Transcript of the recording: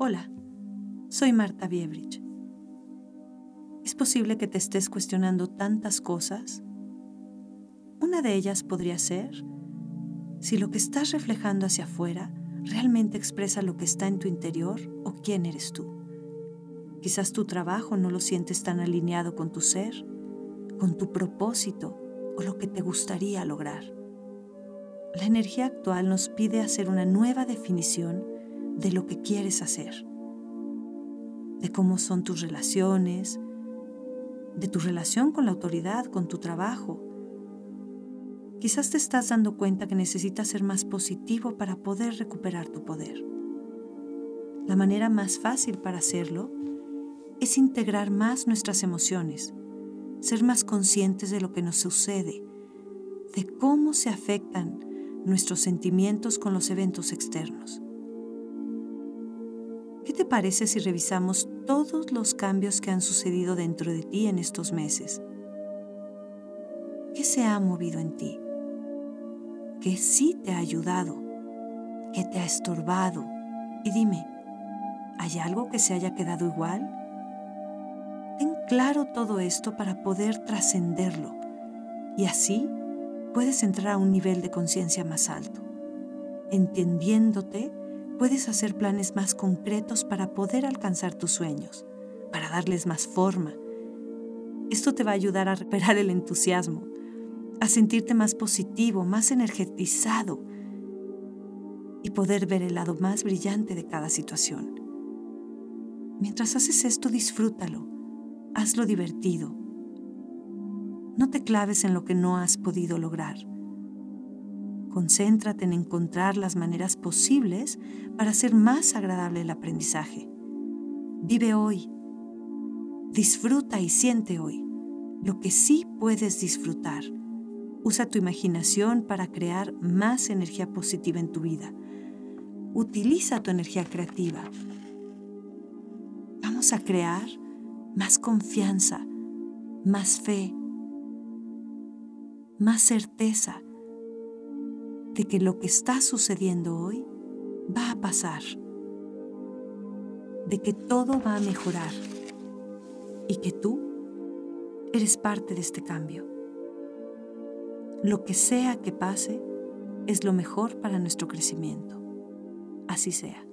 Hola, soy Marta Biebrich. ¿Es posible que te estés cuestionando tantas cosas? Una de ellas podría ser si lo que estás reflejando hacia afuera realmente expresa lo que está en tu interior o quién eres tú. Quizás tu trabajo no lo sientes tan alineado con tu ser, con tu propósito o lo que te gustaría lograr. La energía actual nos pide hacer una nueva definición de lo que quieres hacer, de cómo son tus relaciones, de tu relación con la autoridad, con tu trabajo. Quizás te estás dando cuenta que necesitas ser más positivo para poder recuperar tu poder. La manera más fácil para hacerlo es integrar más nuestras emociones, ser más conscientes de lo que nos sucede, de cómo se afectan nuestros sentimientos con los eventos externos. ¿Qué te parece si revisamos todos los cambios que han sucedido dentro de ti en estos meses? ¿Qué se ha movido en ti? ¿Qué sí te ha ayudado? ¿Qué te ha estorbado? Y dime, ¿hay algo que se haya quedado igual? Ten claro todo esto para poder trascenderlo y así puedes entrar a un nivel de conciencia más alto, entendiéndote puedes hacer planes más concretos para poder alcanzar tus sueños, para darles más forma. Esto te va a ayudar a recuperar el entusiasmo, a sentirte más positivo, más energetizado y poder ver el lado más brillante de cada situación. Mientras haces esto, disfrútalo, hazlo divertido. No te claves en lo que no has podido lograr Concéntrate en encontrar las maneras posibles para hacer más agradable el aprendizaje. Vive hoy. Disfruta y siente hoy lo que sí puedes disfrutar. Usa tu imaginación para crear más energía positiva en tu vida. Utiliza tu energía creativa. Vamos a crear más confianza, más fe, más certeza de que lo que está sucediendo hoy va a pasar, de que todo va a mejorar y que tú eres parte de este cambio. Lo que sea que pase es lo mejor para nuestro crecimiento. Así sea.